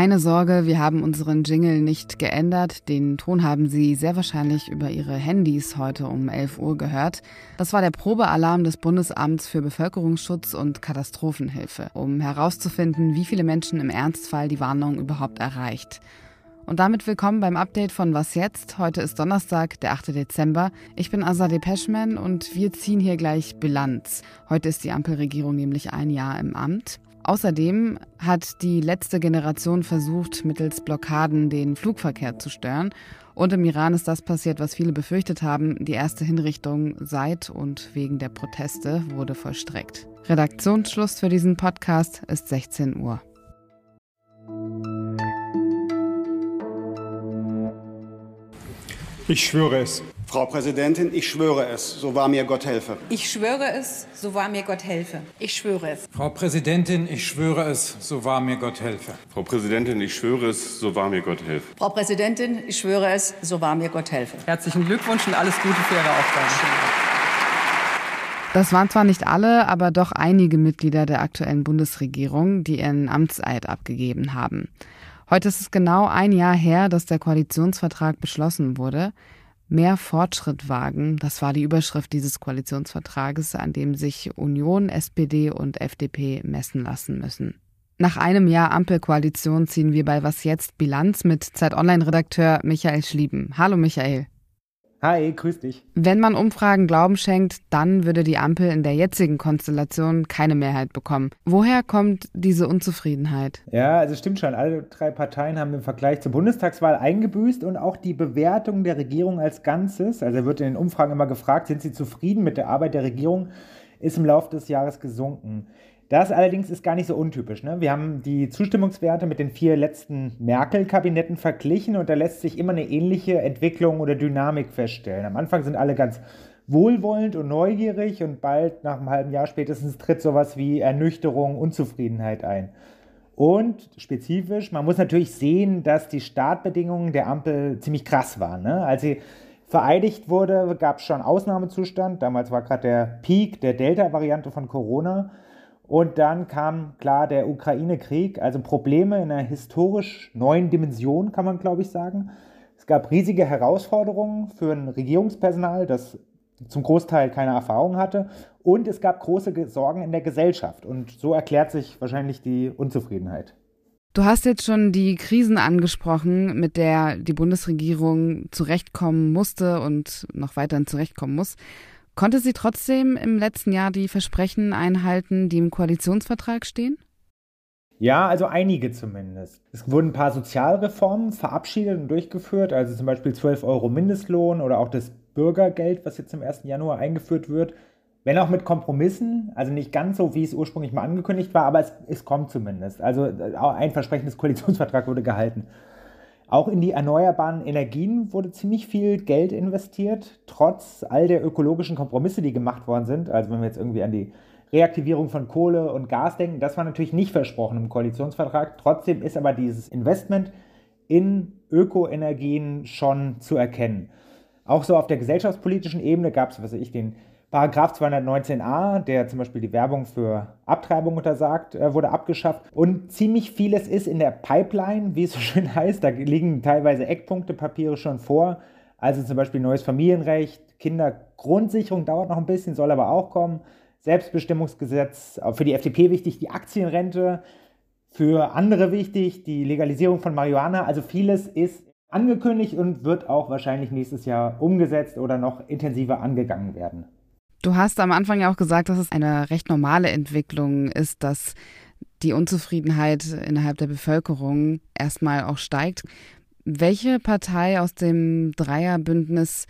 Keine Sorge, wir haben unseren Jingle nicht geändert. Den Ton haben Sie sehr wahrscheinlich über Ihre Handys heute um 11 Uhr gehört. Das war der Probealarm des Bundesamts für Bevölkerungsschutz und Katastrophenhilfe, um herauszufinden, wie viele Menschen im Ernstfall die Warnung überhaupt erreicht. Und damit willkommen beim Update von Was jetzt? Heute ist Donnerstag, der 8. Dezember. Ich bin Azadeh Peschman und wir ziehen hier gleich Bilanz. Heute ist die Ampelregierung nämlich ein Jahr im Amt. Außerdem hat die letzte Generation versucht, mittels Blockaden den Flugverkehr zu stören. Und im Iran ist das passiert, was viele befürchtet haben. Die erste Hinrichtung seit und wegen der Proteste wurde vollstreckt. Redaktionsschluss für diesen Podcast ist 16 Uhr. Ich schwöre es. Frau Präsidentin, ich schwöre es, so wahr mir Gott helfe. Ich schwöre es, so wahr mir Gott helfe. Ich schwöre es. Frau Präsidentin, ich schwöre es, so wahr mir Gott helfe. Frau Präsidentin, ich schwöre es, so wahr mir Gott helfe. Frau Präsidentin, ich schwöre es, so wahr mir Gott helfe. Herzlichen Glückwunsch und alles Gute für Ihre Aufgabe. Das waren zwar nicht alle, aber doch einige Mitglieder der aktuellen Bundesregierung, die ihren Amtseid abgegeben haben. Heute ist es genau ein Jahr her, dass der Koalitionsvertrag beschlossen wurde. Mehr Fortschritt wagen, das war die Überschrift dieses Koalitionsvertrages, an dem sich Union, SPD und FDP messen lassen müssen. Nach einem Jahr Ampelkoalition ziehen wir bei Was jetzt Bilanz mit Zeit Online-Redakteur Michael Schlieben. Hallo Michael. Hi, grüß dich. Wenn man Umfragen Glauben schenkt, dann würde die Ampel in der jetzigen Konstellation keine Mehrheit bekommen. Woher kommt diese Unzufriedenheit? Ja, also stimmt schon. Alle drei Parteien haben im Vergleich zur Bundestagswahl eingebüßt und auch die Bewertung der Regierung als Ganzes, also wird in den Umfragen immer gefragt, sind sie zufrieden mit der Arbeit der Regierung, ist im Laufe des Jahres gesunken. Das allerdings ist gar nicht so untypisch. Ne? Wir haben die Zustimmungswerte mit den vier letzten Merkel-Kabinetten verglichen und da lässt sich immer eine ähnliche Entwicklung oder Dynamik feststellen. Am Anfang sind alle ganz wohlwollend und neugierig und bald nach einem halben Jahr spätestens tritt sowas wie Ernüchterung, Unzufriedenheit ein. Und spezifisch, man muss natürlich sehen, dass die Startbedingungen der Ampel ziemlich krass waren. Ne? Als sie vereidigt wurde, gab es schon Ausnahmezustand. Damals war gerade der Peak der Delta-Variante von Corona. Und dann kam klar der Ukraine-Krieg, also Probleme in einer historisch neuen Dimension, kann man glaube ich sagen. Es gab riesige Herausforderungen für ein Regierungspersonal, das zum Großteil keine Erfahrung hatte. Und es gab große Sorgen in der Gesellschaft. Und so erklärt sich wahrscheinlich die Unzufriedenheit. Du hast jetzt schon die Krisen angesprochen, mit der die Bundesregierung zurechtkommen musste und noch weiterhin zurechtkommen muss. Konnte sie trotzdem im letzten Jahr die Versprechen einhalten, die im Koalitionsvertrag stehen? Ja, also einige zumindest. Es wurden ein paar Sozialreformen verabschiedet und durchgeführt, also zum Beispiel 12 Euro Mindestlohn oder auch das Bürgergeld, was jetzt im 1. Januar eingeführt wird. Wenn auch mit Kompromissen, also nicht ganz so, wie es ursprünglich mal angekündigt war, aber es, es kommt zumindest. Also äh, ein Versprechen des Koalitionsvertrags wurde gehalten. Auch in die erneuerbaren Energien wurde ziemlich viel Geld investiert, trotz all der ökologischen Kompromisse, die gemacht worden sind. Also wenn wir jetzt irgendwie an die Reaktivierung von Kohle und Gas denken, das war natürlich nicht versprochen im Koalitionsvertrag. Trotzdem ist aber dieses Investment in Ökoenergien schon zu erkennen. Auch so auf der gesellschaftspolitischen Ebene gab es, was weiß ich, den Paragraph 219a, der zum Beispiel die Werbung für Abtreibung untersagt, äh, wurde abgeschafft. Und ziemlich vieles ist in der Pipeline, wie es so schön heißt. Da liegen teilweise Eckpunktepapiere schon vor. Also zum Beispiel neues Familienrecht, Kindergrundsicherung dauert noch ein bisschen, soll aber auch kommen. Selbstbestimmungsgesetz, für die FDP wichtig, die Aktienrente, für andere wichtig, die Legalisierung von Marihuana. Also vieles ist angekündigt und wird auch wahrscheinlich nächstes Jahr umgesetzt oder noch intensiver angegangen werden. Du hast am Anfang ja auch gesagt, dass es eine recht normale Entwicklung ist, dass die Unzufriedenheit innerhalb der Bevölkerung erstmal auch steigt. Welche Partei aus dem Dreierbündnis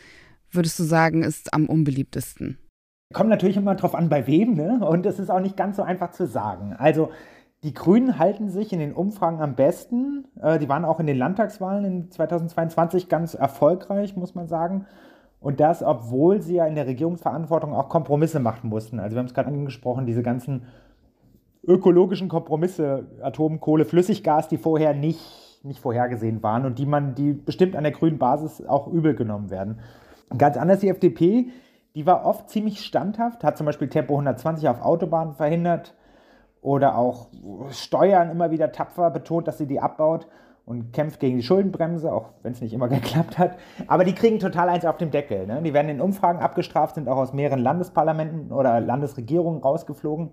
würdest du sagen, ist am unbeliebtesten? Kommt natürlich immer drauf an, bei wem, ne? Und es ist auch nicht ganz so einfach zu sagen. Also die Grünen halten sich in den Umfragen am besten. Äh, die waren auch in den Landtagswahlen in 2022 ganz erfolgreich, muss man sagen. Und das, obwohl sie ja in der Regierungsverantwortung auch Kompromisse machen mussten. Also wir haben es gerade angesprochen, diese ganzen ökologischen Kompromisse, Atom, Kohle, Flüssiggas, die vorher nicht, nicht vorhergesehen waren und die man, die bestimmt an der grünen Basis auch übel genommen werden. Ganz anders die FDP, die war oft ziemlich standhaft, hat zum Beispiel Tempo 120 auf Autobahnen verhindert oder auch Steuern immer wieder tapfer betont, dass sie die abbaut und kämpft gegen die Schuldenbremse, auch wenn es nicht immer geklappt hat. Aber die kriegen total eins auf dem Deckel. Ne? Die werden in Umfragen abgestraft, sind auch aus mehreren Landesparlamenten oder Landesregierungen rausgeflogen.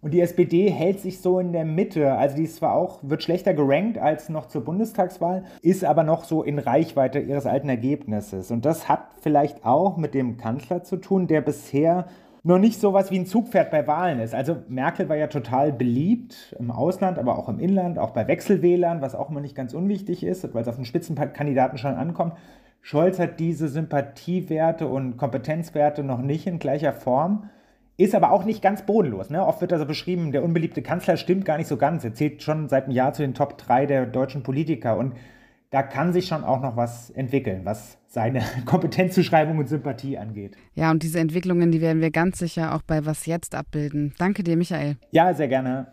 Und die SPD hält sich so in der Mitte. Also die ist zwar auch, wird schlechter gerankt als noch zur Bundestagswahl, ist aber noch so in Reichweite ihres alten Ergebnisses. Und das hat vielleicht auch mit dem Kanzler zu tun, der bisher noch nicht so was wie ein Zugpferd bei Wahlen ist. Also Merkel war ja total beliebt im Ausland, aber auch im Inland, auch bei Wechselwählern, was auch immer nicht ganz unwichtig ist, weil es auf den Spitzenkandidaten schon ankommt. Scholz hat diese Sympathiewerte und Kompetenzwerte noch nicht in gleicher Form. Ist aber auch nicht ganz bodenlos. Ne? Oft wird also beschrieben, der unbeliebte Kanzler stimmt gar nicht so ganz. Er zählt schon seit einem Jahr zu den Top 3 der deutschen Politiker. Und da kann sich schon auch noch was entwickeln, was seine Kompetenzzuschreibung und Sympathie angeht. Ja, und diese Entwicklungen, die werden wir ganz sicher auch bei Was Jetzt abbilden. Danke dir, Michael. Ja, sehr gerne.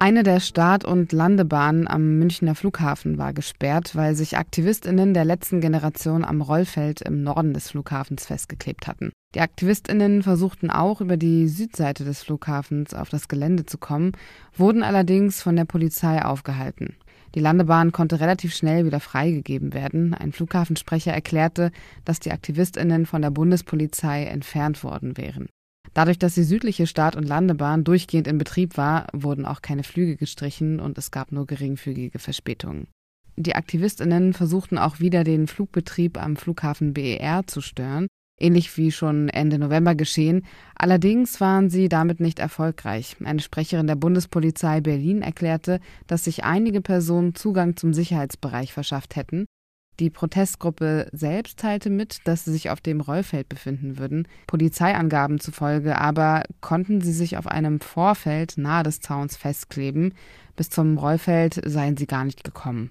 Eine der Start- und Landebahnen am Münchner Flughafen war gesperrt, weil sich Aktivistinnen der letzten Generation am Rollfeld im Norden des Flughafens festgeklebt hatten. Die Aktivistinnen versuchten auch über die Südseite des Flughafens auf das Gelände zu kommen, wurden allerdings von der Polizei aufgehalten. Die Landebahn konnte relativ schnell wieder freigegeben werden. Ein Flughafensprecher erklärte, dass die Aktivistinnen von der Bundespolizei entfernt worden wären. Dadurch, dass die südliche Start- und Landebahn durchgehend in Betrieb war, wurden auch keine Flüge gestrichen und es gab nur geringfügige Verspätungen. Die Aktivistinnen versuchten auch wieder den Flugbetrieb am Flughafen BER zu stören, ähnlich wie schon Ende November geschehen. Allerdings waren sie damit nicht erfolgreich. Eine Sprecherin der Bundespolizei Berlin erklärte, dass sich einige Personen Zugang zum Sicherheitsbereich verschafft hätten die Protestgruppe selbst teilte mit, dass sie sich auf dem Rollfeld befinden würden. Polizeiangaben zufolge aber konnten sie sich auf einem Vorfeld nahe des Zauns festkleben. Bis zum Rollfeld seien sie gar nicht gekommen.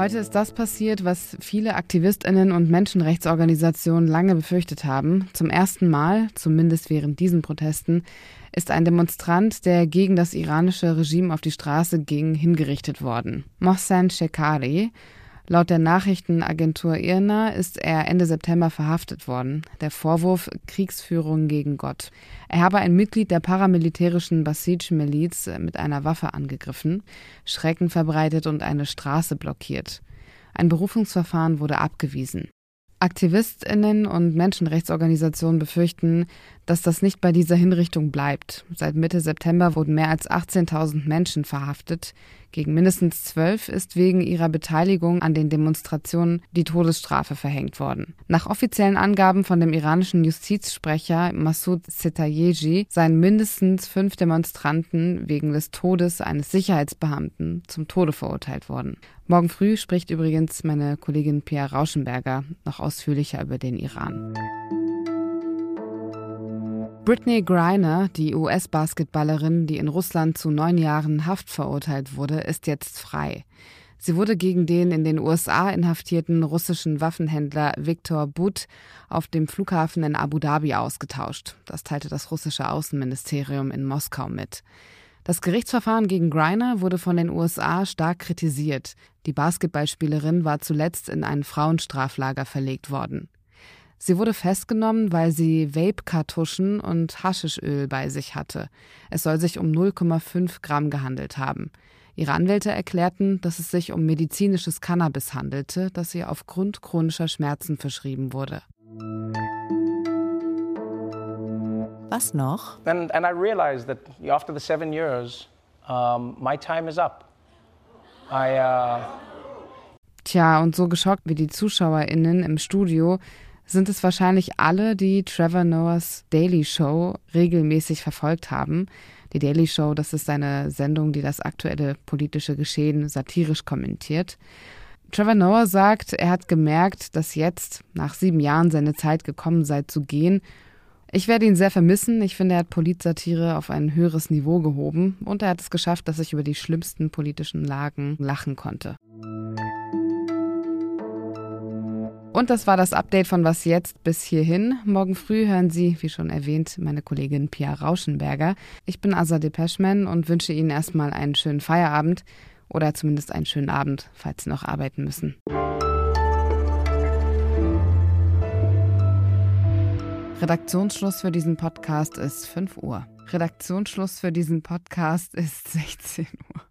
Heute ist das passiert, was viele Aktivistinnen und Menschenrechtsorganisationen lange befürchtet haben. Zum ersten Mal, zumindest während diesen Protesten, ist ein Demonstrant, der gegen das iranische Regime auf die Straße ging, hingerichtet worden. Mohsen Shekari Laut der Nachrichtenagentur IRNA ist er Ende September verhaftet worden. Der Vorwurf Kriegsführung gegen Gott. Er habe ein Mitglied der paramilitärischen Basij-Miliz mit einer Waffe angegriffen, Schrecken verbreitet und eine Straße blockiert. Ein Berufungsverfahren wurde abgewiesen. Aktivistinnen und Menschenrechtsorganisationen befürchten, dass das nicht bei dieser Hinrichtung bleibt. Seit Mitte September wurden mehr als 18.000 Menschen verhaftet. Gegen mindestens zwölf ist wegen ihrer Beteiligung an den Demonstrationen die Todesstrafe verhängt worden. Nach offiziellen Angaben von dem iranischen Justizsprecher Massoud Setayeji seien mindestens fünf Demonstranten wegen des Todes eines Sicherheitsbeamten zum Tode verurteilt worden. Morgen früh spricht übrigens meine Kollegin Pia Rauschenberger noch ausführlicher über den Iran. Britney Griner, die US-Basketballerin, die in Russland zu neun Jahren Haft verurteilt wurde, ist jetzt frei. Sie wurde gegen den in den USA inhaftierten russischen Waffenhändler Viktor But auf dem Flughafen in Abu Dhabi ausgetauscht. Das teilte das russische Außenministerium in Moskau mit. Das Gerichtsverfahren gegen Griner wurde von den USA stark kritisiert. Die Basketballspielerin war zuletzt in ein Frauenstraflager verlegt worden. Sie wurde festgenommen, weil sie Vape-Kartuschen und Haschischöl bei sich hatte. Es soll sich um 0,5 Gramm gehandelt haben. Ihre Anwälte erklärten, dass es sich um medizinisches Cannabis handelte, das ihr aufgrund chronischer Schmerzen verschrieben wurde. Was noch? And, and I realized that after the seven years, um, my time is up. I, uh Tja, und so geschockt wie die ZuschauerInnen im Studio sind es wahrscheinlich alle, die Trevor Noahs Daily Show regelmäßig verfolgt haben. Die Daily Show, das ist eine Sendung, die das aktuelle politische Geschehen satirisch kommentiert. Trevor Noah sagt, er hat gemerkt, dass jetzt, nach sieben Jahren, seine Zeit gekommen sei zu gehen. Ich werde ihn sehr vermissen. Ich finde, er hat Politsatire auf ein höheres Niveau gehoben und er hat es geschafft, dass ich über die schlimmsten politischen Lagen lachen konnte. Und das war das Update von Was jetzt bis hierhin. Morgen früh hören Sie, wie schon erwähnt, meine Kollegin Pia Rauschenberger. Ich bin Azadeh Peschman und wünsche Ihnen erstmal einen schönen Feierabend oder zumindest einen schönen Abend, falls Sie noch arbeiten müssen. Redaktionsschluss für diesen Podcast ist 5 Uhr. Redaktionsschluss für diesen Podcast ist 16 Uhr.